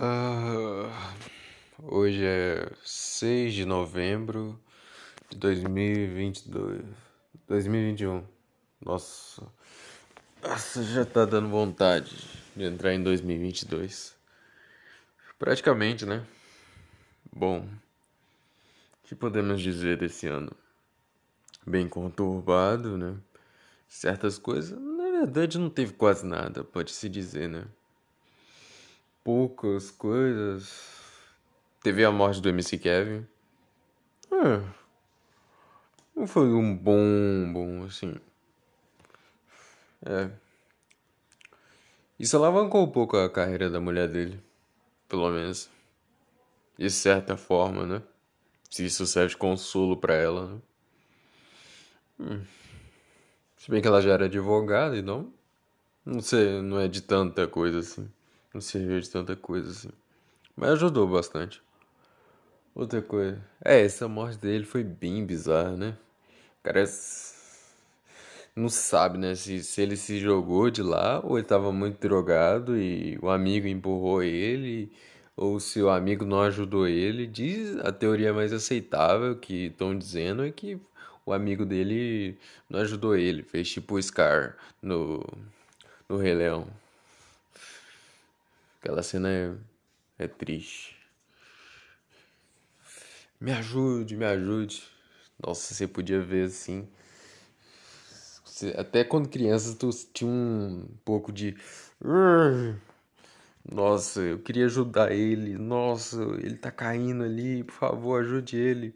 Ah, hoje é 6 de novembro de 2022, 2021. Nossa, nossa, já tá dando vontade de entrar em 2022. Praticamente, né? Bom, o que podemos dizer desse ano? Bem conturbado, né? Certas coisas, na verdade, não teve quase nada, pode-se dizer, né? Poucas coisas. Teve a morte do MC Kevin. É. Não foi um bom, bom, assim. É. Isso alavancou um pouco a carreira da mulher dele. Pelo menos. De certa forma, né? Se isso serve de consolo para ela, né? Hum. Se bem que ela já era advogada e não. Não sei, não é de tanta coisa assim. Não serviu de tanta coisa assim. Mas ajudou bastante. Outra coisa. É, essa morte dele foi bem bizarra, né? O cara não sabe, né? Se, se ele se jogou de lá ou ele tava muito drogado e o amigo empurrou ele. Ou se o amigo não ajudou ele. Diz a teoria mais aceitável que estão dizendo é que o amigo dele não ajudou ele. Fez tipo o Scar no, no Rei Leão. Aquela cena é, é triste. Me ajude, me ajude. Nossa, você podia ver assim. Até quando criança tu tinha um pouco de. Nossa, eu queria ajudar ele. Nossa, ele tá caindo ali. Por favor, ajude ele.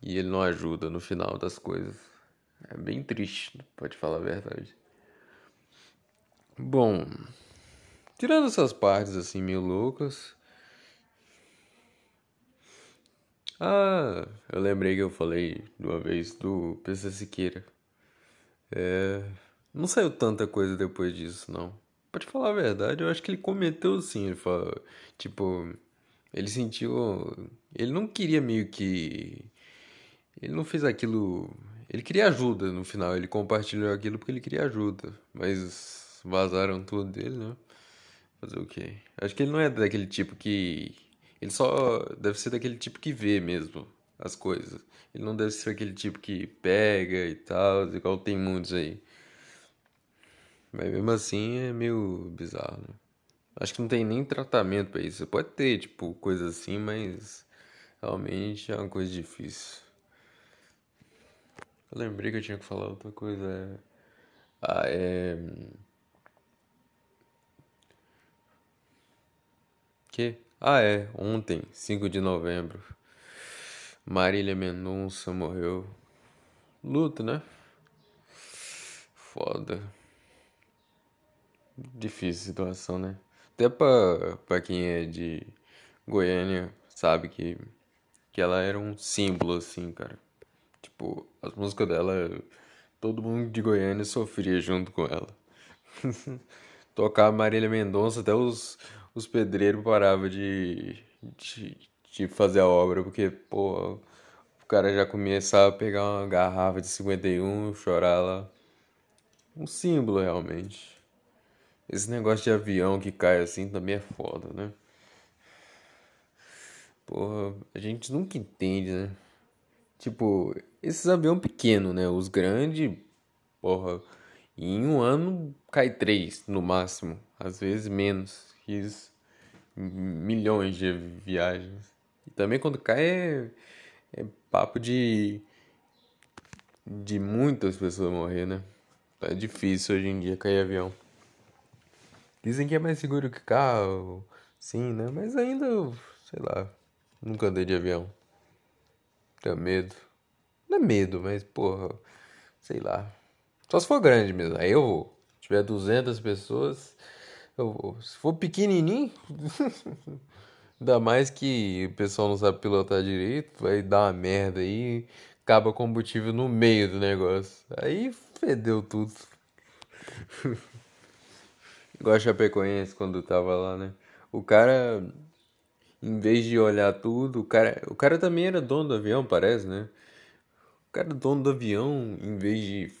E ele não ajuda no final das coisas. É bem triste, pode falar a verdade. Bom. Tirando essas partes assim meio loucas. Ah, eu lembrei que eu falei uma vez do PC Siqueira. É, não saiu tanta coisa depois disso, não. Pra te falar a verdade, eu acho que ele cometeu sim. Ele falou, tipo, ele sentiu. Ele não queria meio que. Ele não fez aquilo. Ele queria ajuda no final. Ele compartilhou aquilo porque ele queria ajuda. Mas vazaram tudo dele, né? Fazer o quê? Acho que ele não é daquele tipo que. Ele só deve ser daquele tipo que vê mesmo as coisas. Ele não deve ser aquele tipo que pega e tal, igual tem muitos aí. Mas mesmo assim é meio bizarro, né? Acho que não tem nem tratamento para isso. Pode ter, tipo, coisa assim, mas realmente é uma coisa difícil. Eu lembrei que eu tinha que falar outra coisa. Ah, é. Ah, é, ontem, 5 de novembro. Marília Mendonça morreu. Luto, né? Foda. Difícil situação, né? Até pra, pra quem é de Goiânia, sabe que, que ela era um símbolo, assim, cara. Tipo, as músicas dela, todo mundo de Goiânia sofria junto com ela. Tocar Marília Mendonça, até os, os pedreiros paravam de, de, de, fazer a obra, porque, pô, o cara já começava a pegar uma garrafa de 51, chorar lá. Um símbolo, realmente. Esse negócio de avião que cai assim também é foda, né? Porra, a gente nunca entende, né? Tipo, esses aviões pequenos, né? Os grandes, porra, em um ano cai três no máximo, às vezes menos fiz milhões de viagens. E também quando cai é, é papo de, de muitas pessoas morrer, né? É difícil hoje em dia cair avião. Dizem que é mais seguro que carro, sim, né? Mas ainda, sei lá, nunca andei de avião. Tenho medo. Não é medo, mas porra, sei lá. Só se for grande mesmo. Aí eu vou. Se tiver 200 pessoas, se for pequenininho, ainda mais que o pessoal não sabe pilotar direito, vai dar uma merda aí, acaba combustível no meio do negócio. Aí fedeu tudo. Igual a Chapecoense quando tava lá, né? O cara, em vez de olhar tudo, o cara, o cara também era dono do avião, parece, né? O cara dono do avião, em vez de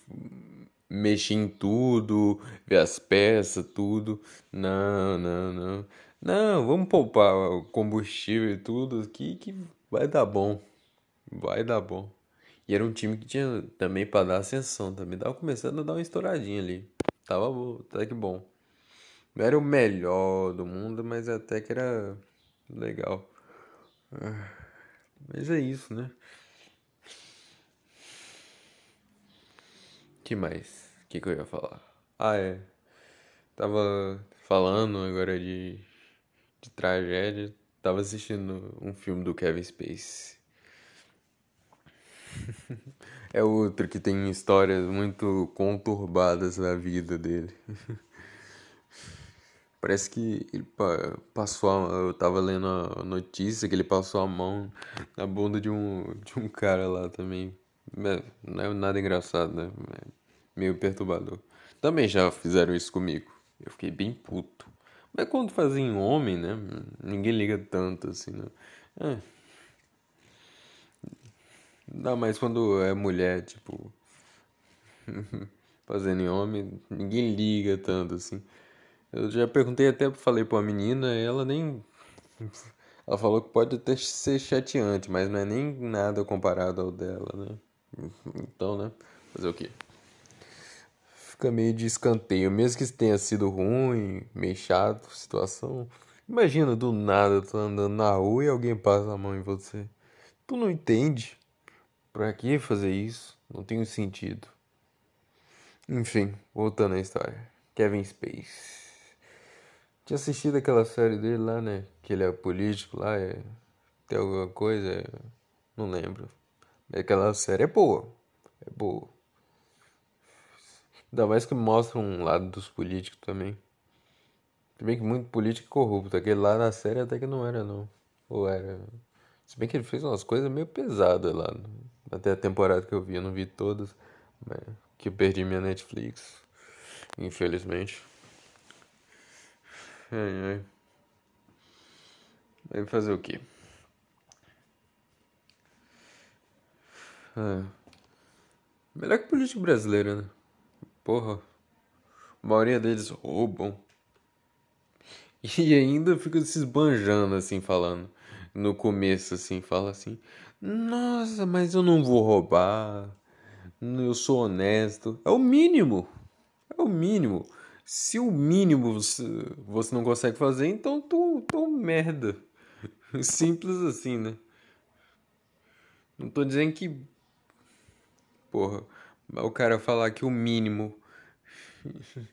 mexer em tudo, ver as peças, tudo. Não, não, não. Não, vamos poupar o combustível e tudo aqui que vai dar bom. Vai dar bom. E era um time que tinha também para dar ascensão também. Tava começando a dar uma estouradinha ali. Tava bom, até que bom. Não era o melhor do mundo, mas até que era legal. Ah, mas é isso, né? Que mais? O que, que eu ia falar? Ah, é. Tava falando agora de, de tragédia. Tava assistindo um filme do Kevin Space. é outro que tem histórias muito conturbadas na vida dele. Parece que ele passou a, Eu tava lendo a notícia que ele passou a mão na bunda de um, de um cara lá também. Não é nada engraçado, né? É meio perturbador. Também já fizeram isso comigo. Eu fiquei bem puto. Mas quando fazem homem, né? Ninguém liga tanto assim, né? É. Ainda mais quando é mulher, tipo. fazendo em homem, ninguém liga tanto assim. Eu já perguntei até, falei pra uma menina, ela nem. Ela falou que pode até ser chateante, mas não é nem nada comparado ao dela, né? Então, né? Fazer o quê? Fica meio de escanteio, mesmo que tenha sido ruim, meio chato situação. Imagina do nada, tu andando na rua e alguém passa a mão em você. Tu não entende. Pra que fazer isso? Não tem sentido. Enfim, voltando à história. Kevin Space. Tinha assistido aquela série dele lá, né? Que ele é político lá, é... tem alguma coisa, é... não lembro. Aquela série é boa. É boa. Ainda mais que mostra um lado dos políticos também. Se bem que muito político é corrupto. Aquele lá na série até que não era, não. Ou era. Se bem que ele fez umas coisas meio pesadas lá. Até a temporada que eu vi, eu não vi todas. Que eu perdi minha Netflix. Infelizmente. Ai, ai. Vai fazer o quê? É. Melhor que político brasileiro, né? Porra. A maioria deles roubam. E ainda fica se esbanjando assim, falando. No começo, assim, fala assim: Nossa, mas eu não vou roubar. Eu sou honesto. É o mínimo. É o mínimo. Se o mínimo você, você não consegue fazer, então tu, tu merda. Simples assim, né? Não tô dizendo que. Porra. O cara falar que o mínimo.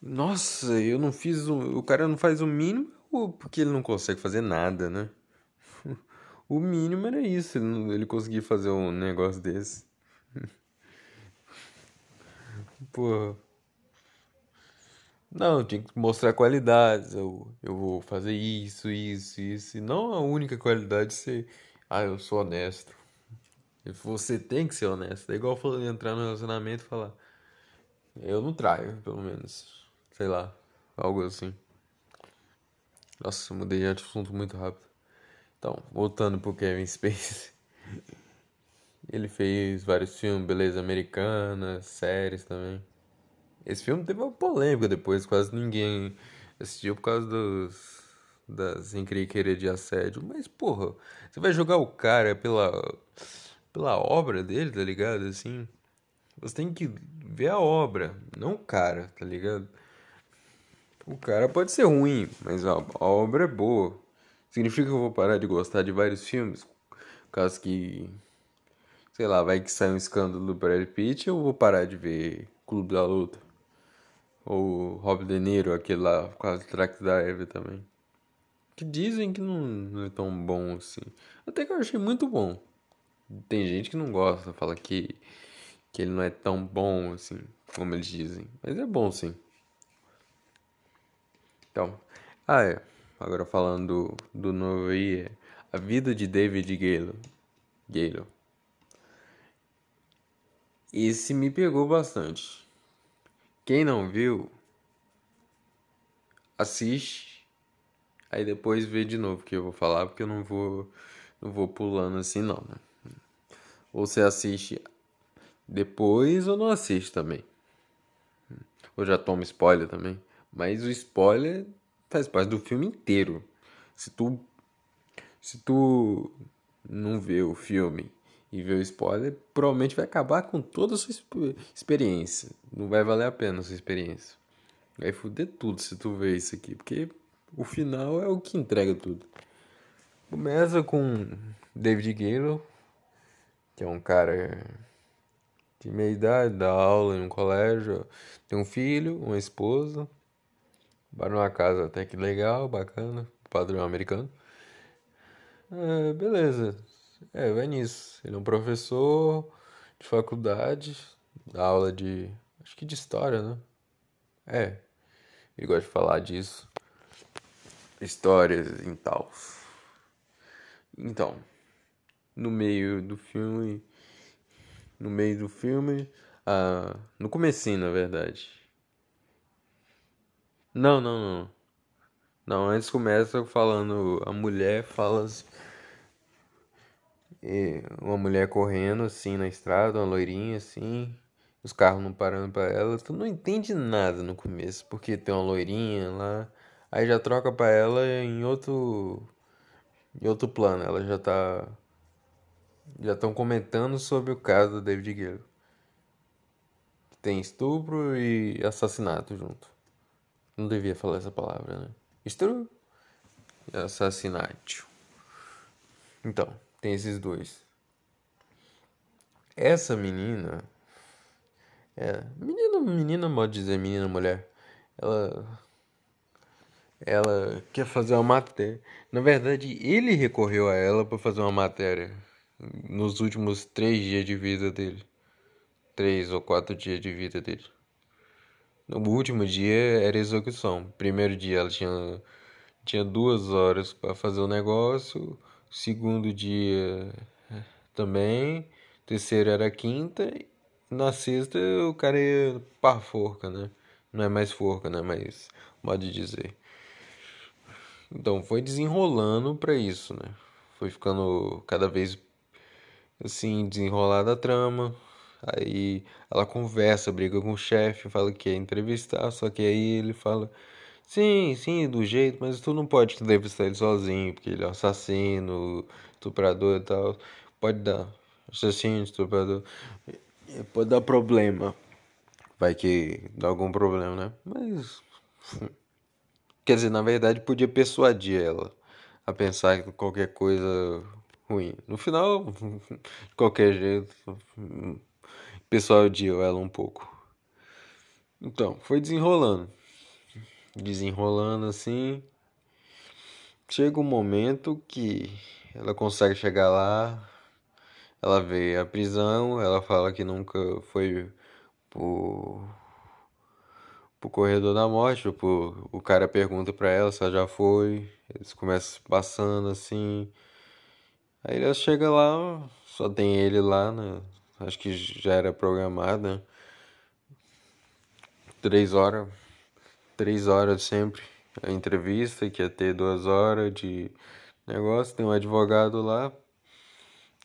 Nossa, eu não fiz o. O cara não faz o mínimo porque ele não consegue fazer nada, né? O mínimo era isso, ele, ele conseguir fazer um negócio desse. Porra. Não, tinha que mostrar qualidades. Eu, eu vou fazer isso, isso, isso. E não a única qualidade ser. Ah, eu sou honesto. Você tem que ser honesto. É igual entrar no relacionamento e falar. Eu não traio, pelo menos. Sei lá. Algo assim. Nossa, mudei de assunto muito rápido. Então, voltando pro Kevin Space. Ele fez vários filmes, beleza americana, séries também. Esse filme teve uma polêmica depois, quase ninguém assistiu por causa dos, das encrenqueiras de assédio. Mas, porra, você vai jogar o cara pela, pela obra dele, tá ligado? Assim, você tem que ver a obra, não o cara, tá ligado? O cara pode ser ruim, mas a, a obra é boa. Significa que eu vou parar de gostar de vários filmes? Caso que, sei lá, vai que sai um escândalo do Brad Pitt, eu vou parar de ver Clube da Luta. Ou Rob De Niro, aquele lá, quase Track Driver também. Que dizem que não, não é tão bom assim. Até que eu achei muito bom. Tem gente que não gosta, fala que, que ele não é tão bom assim, como eles dizem. Mas é bom sim. Então, ah é. Agora falando do, novo aí, é A Vida de David Gale. Gale. Esse me pegou bastante. Quem não viu, assiste, aí depois vê de novo que eu vou falar, porque eu não vou, não vou pulando assim não, né? Ou você assiste depois ou não assiste também. Ou já toma spoiler também. Mas o spoiler faz parte do filme inteiro. Se tu se tu não vê o filme e vê o spoiler, provavelmente vai acabar com toda a sua experiência. Não vai valer a pena a sua experiência. Vai foder tudo se tu ver isso aqui, porque o final é o que entrega tudo. Começa com David Gale, que é um cara de meia idade, dá aula em um colégio, tem um filho, uma esposa, vai numa casa até que legal, bacana, padrão americano. É, beleza, é, vai nisso. Ele é um professor de faculdade, dá aula de. acho que de história, né? É, ele gosta de falar disso. Histórias e tal. Então, no meio do filme. No meio do filme. Ah, no comecinho, na verdade. Não, não, não. Não, antes começa falando. A mulher fala. Uma mulher correndo assim na estrada, uma loirinha assim. Os carros não parando pra ela. Tu não entende nada no começo, porque tem uma loirinha lá. Aí já troca pra ela em outro. Em outro plano. Ela já tá já estão comentando sobre o caso do David Guerrero. Tem estupro e assassinato junto. Não devia falar essa palavra, né? Estupro e assassinato. Então, tem esses dois. Essa menina. É. Menina, menina, pode dizer menina, mulher. Ela. Ela quer fazer uma matéria. Na verdade, ele recorreu a ela para fazer uma matéria nos últimos três dias de vida dele. Três ou quatro dias de vida dele. No último dia era execução. Primeiro dia ela tinha, tinha duas horas para fazer o negócio. Segundo dia também. Terceiro era quinta. Na sexta o cara ia para forca, né? Não é mais forca, né? Mas modo de dizer. Então foi desenrolando para isso, né? Foi ficando cada vez assim, desenrolar da trama. Aí ela conversa, briga com o chefe, fala que quer entrevistar, só que aí ele fala: Sim, sim, do jeito, mas tu não pode entrevistar ele sozinho, porque ele é um assassino, estuprador e tal. Pode dar. Assassino, estuprador. Pode dar problema. Vai que dá algum problema, né? Mas. Quer dizer, na verdade, podia persuadir ela a pensar que qualquer coisa ruim. No final, de qualquer jeito, o pessoal odiou ela um pouco. Então, foi desenrolando. Desenrolando assim. Chega um momento que ela consegue chegar lá. Ela vê a prisão, ela fala que nunca foi pro, pro corredor da morte. Pro, o cara pergunta pra ela se ela já foi. Eles começam passando assim. Aí ela chega lá, só tem ele lá, né? Acho que já era programado, né? Três horas. Três horas sempre. A entrevista, que ia ter duas horas de negócio. Tem um advogado lá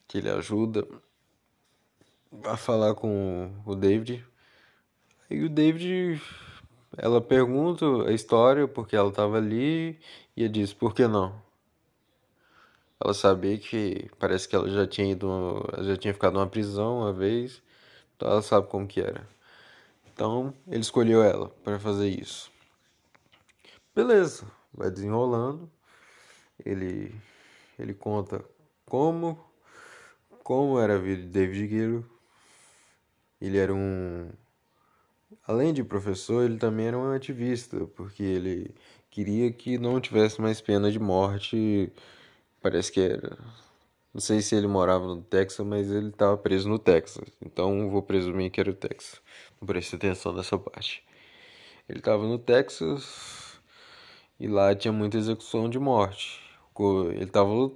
que ele ajuda a falar com o David. E o David, ela pergunta a história porque ela estava ali e ele diz, por que não? Ela sabia que parece que ela já tinha ido, já tinha ficado numa prisão uma vez, então ela sabe como que era. Então ele escolheu ela para fazer isso. Beleza, vai desenrolando. Ele ele conta como como era a vida de David Guilherme. Ele era um além de professor, ele também era um ativista, porque ele queria que não tivesse mais pena de morte Parece que era. Não sei se ele morava no Texas, mas ele estava preso no Texas. Então vou presumir que era o Texas. Não preste atenção nessa parte. Ele estava no Texas e lá tinha muita execução de morte. Ele estava.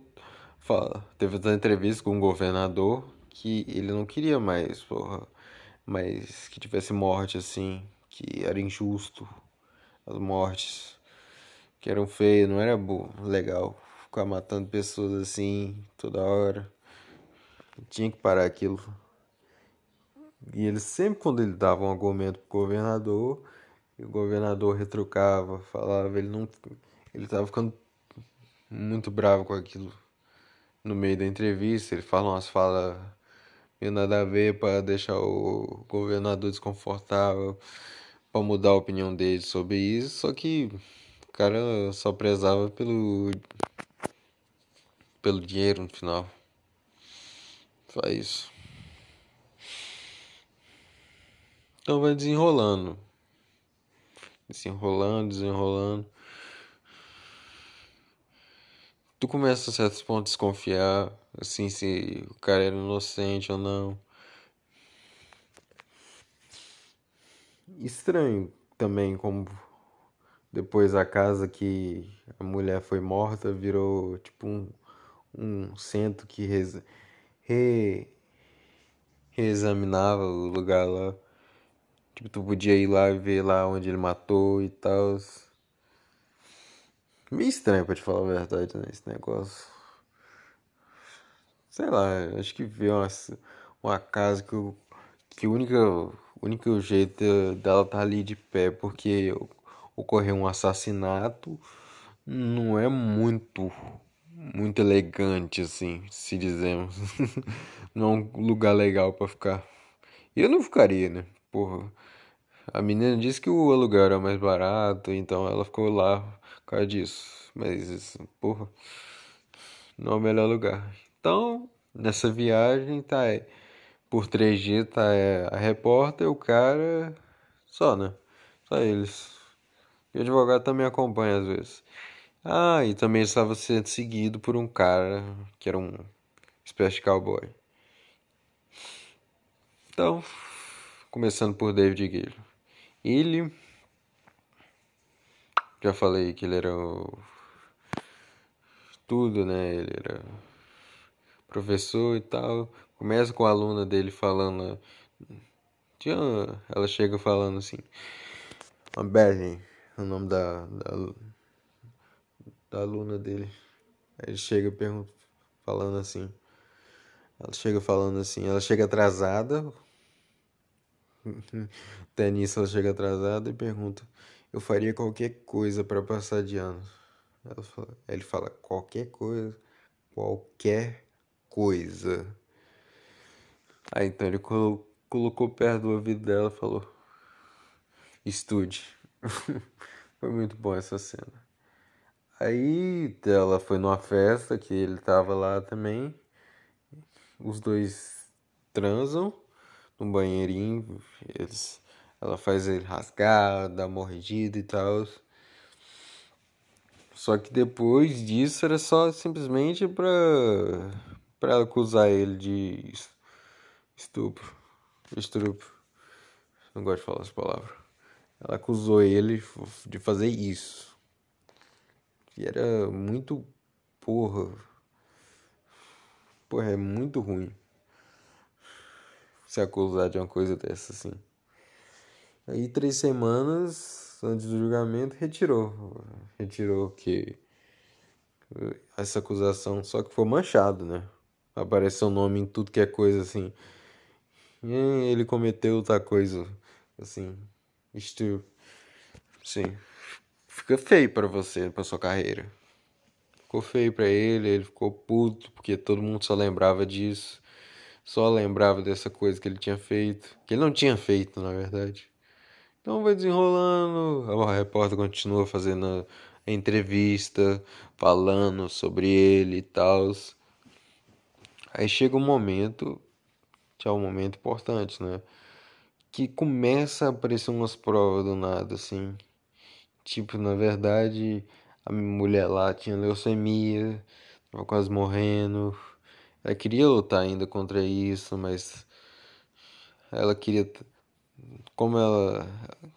Teve uma entrevista com um governador que ele não queria mais, porra, mas que tivesse morte assim, que era injusto. As mortes que eram feias, não era legal ficar matando pessoas assim toda hora. Tinha que parar aquilo. E ele sempre, quando ele dava um argumento pro governador, o governador retrucava, falava, ele não. Ele tava ficando muito bravo com aquilo. No meio da entrevista, ele fala umas falas meio nada a ver para deixar o governador desconfortável, para mudar a opinião dele sobre isso, só que o cara só prezava pelo pelo dinheiro no final. Só isso. Então vai desenrolando. Desenrolando, desenrolando. Tu começa a certos pontos a desconfiar, assim, se o cara era inocente ou não. Estranho também como depois a casa que a mulher foi morta virou tipo um, um centro que res, re, reexaminava o lugar lá. Tipo, tu podia ir lá e ver lá onde ele matou e tal. Meio estranho pra te falar a verdade, né? Esse negócio. Sei lá, acho que ver uma, uma casa que, o, que o único, único jeito dela tá ali de pé porque ocorreu um assassinato não é muito muito elegante assim, se dizemos. não é um lugar legal para ficar. Eu não ficaria, né? Porra. A menina disse que o aluguel era mais barato, então ela ficou lá por causa disso. Mas, porra, não é o melhor lugar. Então, nessa viagem, tá é, por 3G, tá é, a repórter, o cara, só, né? Só eles. E o advogado também acompanha às vezes. Ah, e também estava sendo seguido por um cara que era um espécie de cowboy. Então, começando por David Guilherme. Ele. Já falei que ele era o. Tudo, né? Ele era professor e tal. Começa com a aluna dele falando. Ela chega falando assim. A Berlin, o nome da, da, da aluna dele. Aí ele chega falando assim. Ela chega falando assim, ela chega atrasada. Até nisso ela chega atrasada e pergunta: Eu faria qualquer coisa para passar de ano. Fala, ele fala: Qualquer coisa, qualquer coisa. Aí então ele colo colocou perto do ouvido dela e falou: Estude. Foi muito bom essa cena. Aí ela foi numa festa que ele tava lá também. Os dois transam no banheirinho. Eles, ela faz ele rasgar, dar mordida e tal. Só que depois disso era só simplesmente pra, pra acusar ele de estupro. Estupro. Não gosto de falar essa palavra. Ela acusou ele de fazer isso. E era muito. Porra. Porra, é muito ruim. Se acusar de uma coisa dessa assim. Aí, três semanas antes do julgamento, retirou. Retirou que. Essa acusação, só que foi manchado, né? Apareceu o nome em tudo que é coisa assim. E ele cometeu outra coisa, assim. Isto. Sim fica feio para você, para sua carreira. Ficou feio para ele, ele ficou puto porque todo mundo só lembrava disso, só lembrava dessa coisa que ele tinha feito, que ele não tinha feito, na verdade. Então vai desenrolando, a repórter continua fazendo a entrevista, falando sobre ele e tal. Aí chega um momento, que é um momento importante, né? Que começa a aparecer umas provas do nada, assim. Tipo, na verdade, a minha mulher lá tinha leucemia, tava quase morrendo. Ela queria lutar ainda contra isso, mas ela queria. Como ela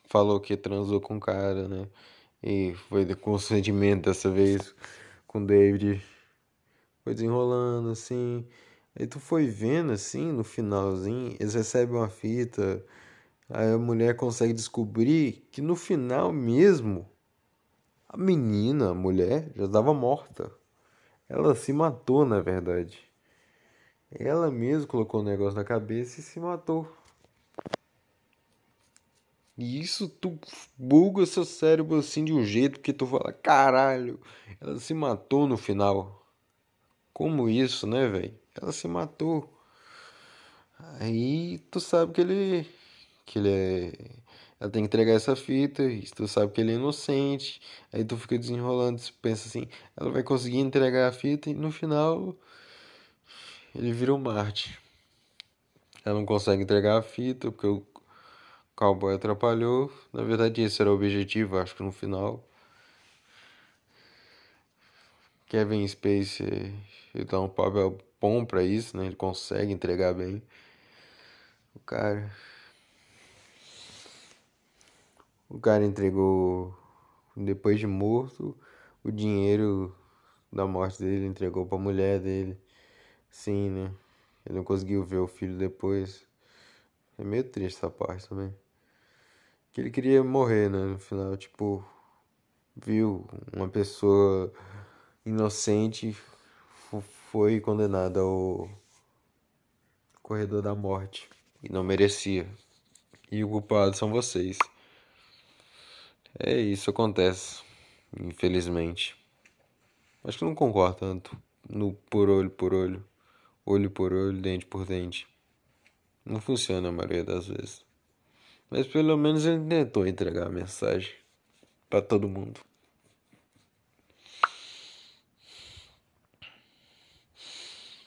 falou que transou com o cara, né? E foi de consentimento dessa vez com o David. Foi desenrolando assim. Aí tu foi vendo assim, no finalzinho, eles recebem uma fita a mulher consegue descobrir que no final mesmo a menina, a mulher, já estava morta. Ela se matou, na verdade. Ela mesma colocou o negócio na cabeça e se matou. E isso tu buga seu cérebro assim de um jeito que tu fala, caralho, ela se matou no final. Como isso, né, velho? Ela se matou. Aí tu sabe que ele que ele é ela tem que entregar essa fita, e tu sabe que ele é inocente. Aí tu fica desenrolando, tu pensa assim, ela vai conseguir entregar a fita e no final ele vira um Marte. Ela não consegue entregar a fita porque o cowboy atrapalhou. Na verdade, esse era o objetivo, acho que no final. Kevin Spacey ele dá um papel bom pra isso, né? Ele consegue entregar bem. O cara. O cara entregou, depois de morto, o dinheiro da morte dele, entregou pra mulher dele. Sim, né? Ele não conseguiu ver o filho depois. É meio triste essa parte também. Que ele queria morrer, né? No final, tipo, viu uma pessoa inocente foi condenada ao corredor da morte e não merecia. E o culpado são vocês. É isso acontece, infelizmente. Acho que não concordo tanto no por olho por olho, olho por olho, dente por dente. Não funciona a maioria das vezes. Mas pelo menos ele tentou entregar a mensagem para todo mundo.